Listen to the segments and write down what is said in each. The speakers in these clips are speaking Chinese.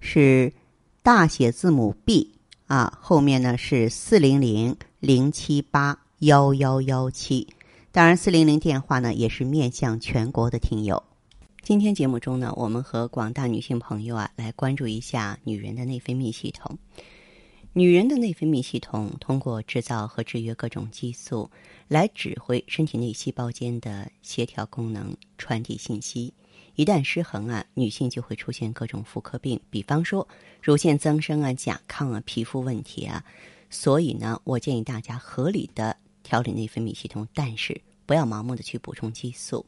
是大写字母 B 啊，后面呢是四零零零七八幺幺幺七。当然，四零零电话呢也是面向全国的听友。今天节目中呢，我们和广大女性朋友啊来关注一下女人的内分泌系统。女人的内分泌系统通过制造和制约各种激素，来指挥身体内细胞间的协调功能，传递信息。一旦失衡啊，女性就会出现各种妇科病，比方说乳腺增生啊、甲亢啊、皮肤问题啊。所以呢，我建议大家合理的调理内分泌系统，但是不要盲目的去补充激素。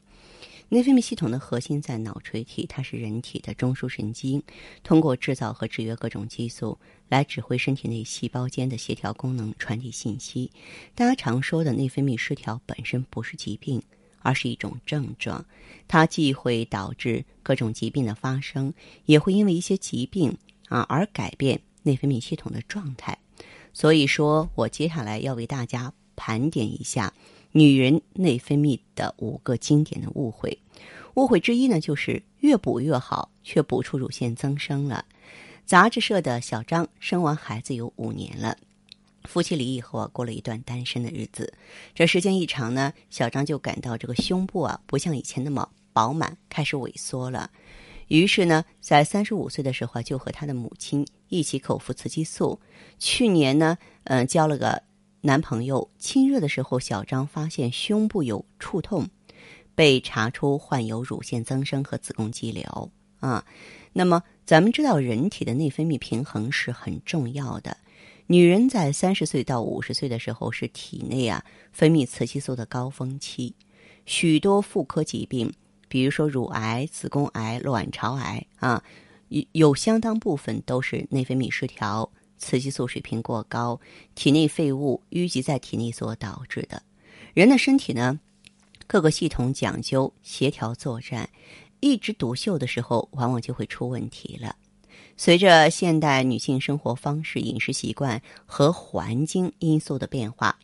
内分泌系统的核心在脑垂体，它是人体的中枢神经，通过制造和制约各种激素来指挥身体内细胞间的协调功能，传递信息。大家常说的内分泌失调本身不是疾病，而是一种症状，它既会导致各种疾病的发生，也会因为一些疾病啊而改变内分泌系统的状态。所以说我接下来要为大家盘点一下。女人内分泌的五个经典的误会，误会之一呢，就是越补越好，却补出乳腺增生了。杂志社的小张生完孩子有五年了，夫妻离异后啊，过了一段单身的日子。这时间一长呢，小张就感到这个胸部啊，不像以前那么饱满，开始萎缩了。于是呢，在三十五岁的时候，就和他的母亲一起口服雌激素。去年呢，嗯，交了个。男朋友亲热的时候，小张发现胸部有触痛，被查出患有乳腺增生和子宫肌瘤啊。那么，咱们知道人体的内分泌平衡是很重要的。女人在三十岁到五十岁的时候是体内啊分泌雌激素的高峰期，许多妇科疾病，比如说乳癌、子宫癌、卵巢癌啊，有有相当部分都是内分泌失调。雌激素水平过高，体内废物淤积在体内所导致的。人的身体呢，各个系统讲究协调作战，一枝独秀的时候，往往就会出问题了。随着现代女性生活方式、饮食习惯和环境因素的变化，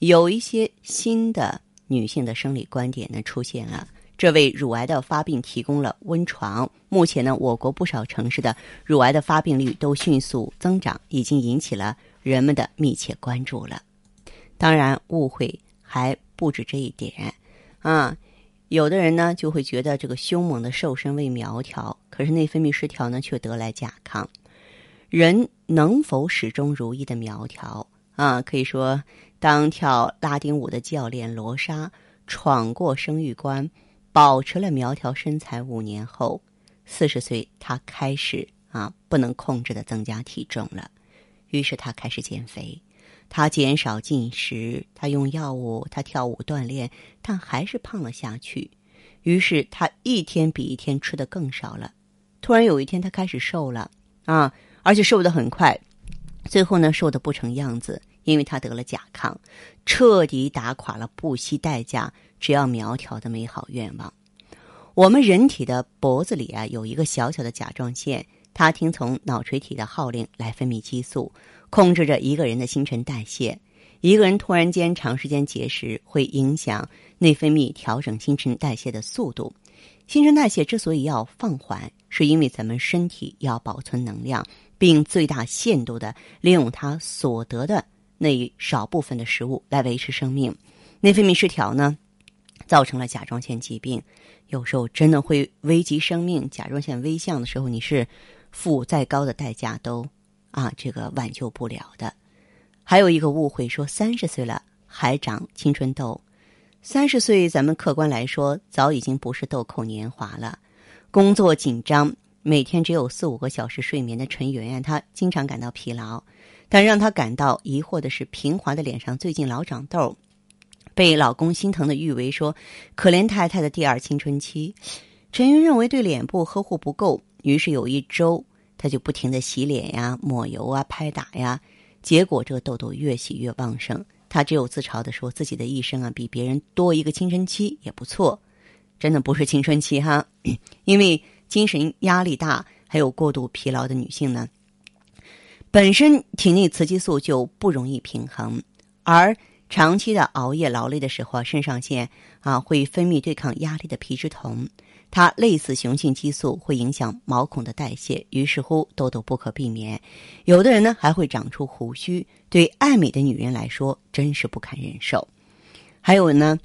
有一些新的女性的生理观点呢出现了。这为乳癌的发病提供了温床。目前呢，我国不少城市的乳癌的发病率都迅速增长，已经引起了人们的密切关注了。当然，误会还不止这一点啊！有的人呢就会觉得这个凶猛的瘦身为苗条，可是内分泌失调呢却得来甲亢。人能否始终如一的苗条啊？可以说，当跳拉丁舞的教练罗莎闯过生育关。保持了苗条身材五年后，四十岁，她开始啊不能控制的增加体重了。于是她开始减肥，她减少进食，她用药物，她跳舞锻炼，但还是胖了下去。于是她一天比一天吃的更少了。突然有一天，他开始瘦了啊，而且瘦的很快。最后呢，瘦的不成样子，因为他得了甲亢，彻底打垮了不惜代价。只要苗条的美好愿望，我们人体的脖子里啊有一个小小的甲状腺，它听从脑垂体的号令来分泌激素，控制着一个人的新陈代谢。一个人突然间长时间节食，会影响内分泌调整新陈代谢的速度。新陈代谢之所以要放缓，是因为咱们身体要保存能量，并最大限度的利用它所得的那一少部分的食物来维持生命。内分泌失调呢？造成了甲状腺疾病，有时候真的会危及生命。甲状腺危象的时候，你是付再高的代价都啊，这个挽救不了的。还有一个误会，说三十岁了还长青春痘，三十岁咱们客观来说早已经不是豆蔻年华了。工作紧张，每天只有四五个小时睡眠的陈圆圆，她经常感到疲劳。但让她感到疑惑的是，平滑的脸上最近老长痘。被老公心疼的誉为说：“可怜太太的第二青春期。”陈云认为对脸部呵护不够，于是有一周，她就不停的洗脸呀、抹油啊、拍打呀，结果这个痘痘越洗越旺盛。她只有自嘲的说自己的一生啊，比别人多一个青春期也不错。真的不是青春期哈，因为精神压力大，还有过度疲劳的女性呢，本身体内雌激素就不容易平衡，而长期的熬夜劳累的时候，肾上腺啊会分泌对抗压力的皮质酮。它类似雄性激素，会影响毛孔的代谢，于是乎痘痘不可避免。有的人呢还会长出胡须，对爱美的女人来说真是不堪忍受。还有呢，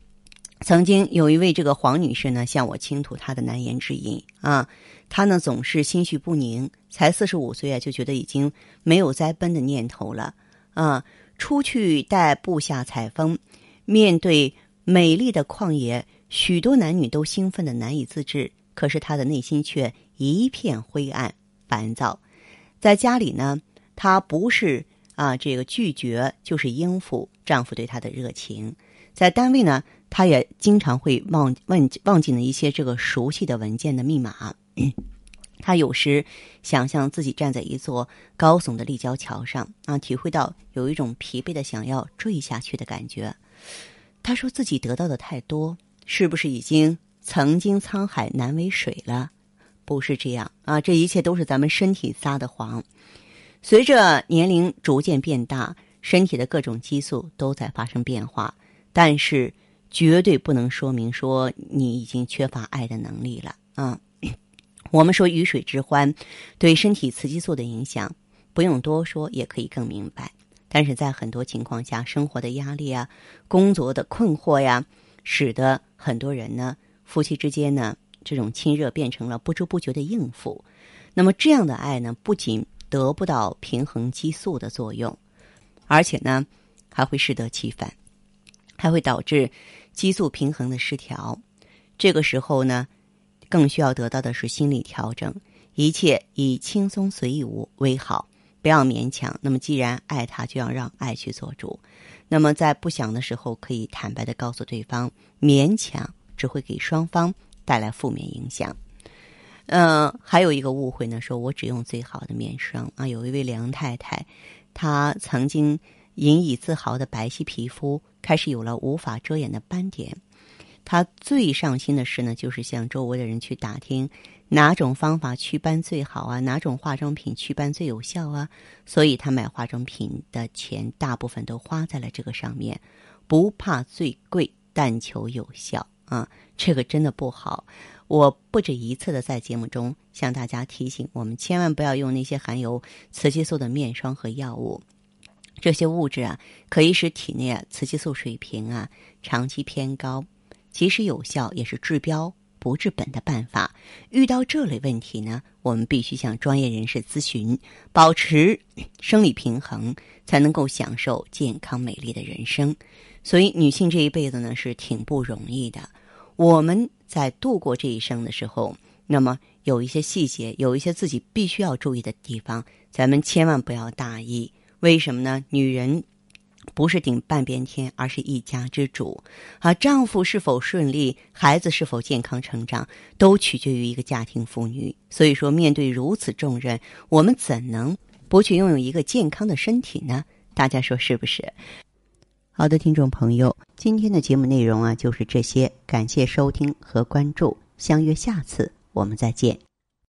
曾经有一位这个黄女士呢向我倾吐她的难言之隐啊，她呢总是心绪不宁，才四十五岁啊就觉得已经没有再奔的念头了啊。出去带部下采风，面对美丽的旷野。许多男女都兴奋的难以自制，可是她的内心却一片灰暗、烦躁。在家里呢，她不是啊这个拒绝，就是应付丈夫对她的热情。在单位呢，他也经常会忘忘忘记了一些这个熟悉的文件的密码。他有时想象自己站在一座高耸的立交桥上啊，体会到有一种疲惫的想要坠下去的感觉。他说自己得到的太多。是不是已经曾经沧海难为水了？不是这样啊！这一切都是咱们身体撒的谎。随着年龄逐渐变大，身体的各种激素都在发生变化，但是绝对不能说明说你已经缺乏爱的能力了啊！我们说鱼水之欢对身体雌激素的影响，不用多说也可以更明白。但是在很多情况下，生活的压力啊，工作的困惑呀。使得很多人呢，夫妻之间呢，这种亲热变成了不知不觉的应付。那么这样的爱呢，不仅得不到平衡激素的作用，而且呢，还会适得其反，还会导致激素平衡的失调。这个时候呢，更需要得到的是心理调整，一切以轻松随意为好，不要勉强。那么既然爱他，就要让爱去做主。那么，在不想的时候，可以坦白的告诉对方，勉强只会给双方带来负面影响。嗯，还有一个误会呢，说我只用最好的面霜啊。有一位梁太太，她曾经引以自豪的白皙皮肤开始有了无法遮掩的斑点。她最上心的事呢，就是向周围的人去打听。哪种方法祛斑最好啊？哪种化妆品祛斑最有效啊？所以他买化妆品的钱大部分都花在了这个上面，不怕最贵，但求有效啊！这个真的不好。我不止一次的在节目中向大家提醒，我们千万不要用那些含有雌激素的面霜和药物，这些物质啊，可以使体内啊雌激素水平啊长期偏高，即使有效，也是治标。不治本的办法，遇到这类问题呢，我们必须向专业人士咨询，保持生理平衡，才能够享受健康美丽的人生。所以，女性这一辈子呢是挺不容易的。我们在度过这一生的时候，那么有一些细节，有一些自己必须要注意的地方，咱们千万不要大意。为什么呢？女人。不是顶半边天，而是一家之主。啊，丈夫是否顺利，孩子是否健康成长，都取决于一个家庭妇女。所以说，面对如此重任，我们怎能不去拥有一个健康的身体呢？大家说是不是？好的，听众朋友，今天的节目内容啊，就是这些。感谢收听和关注，相约下次我们再见。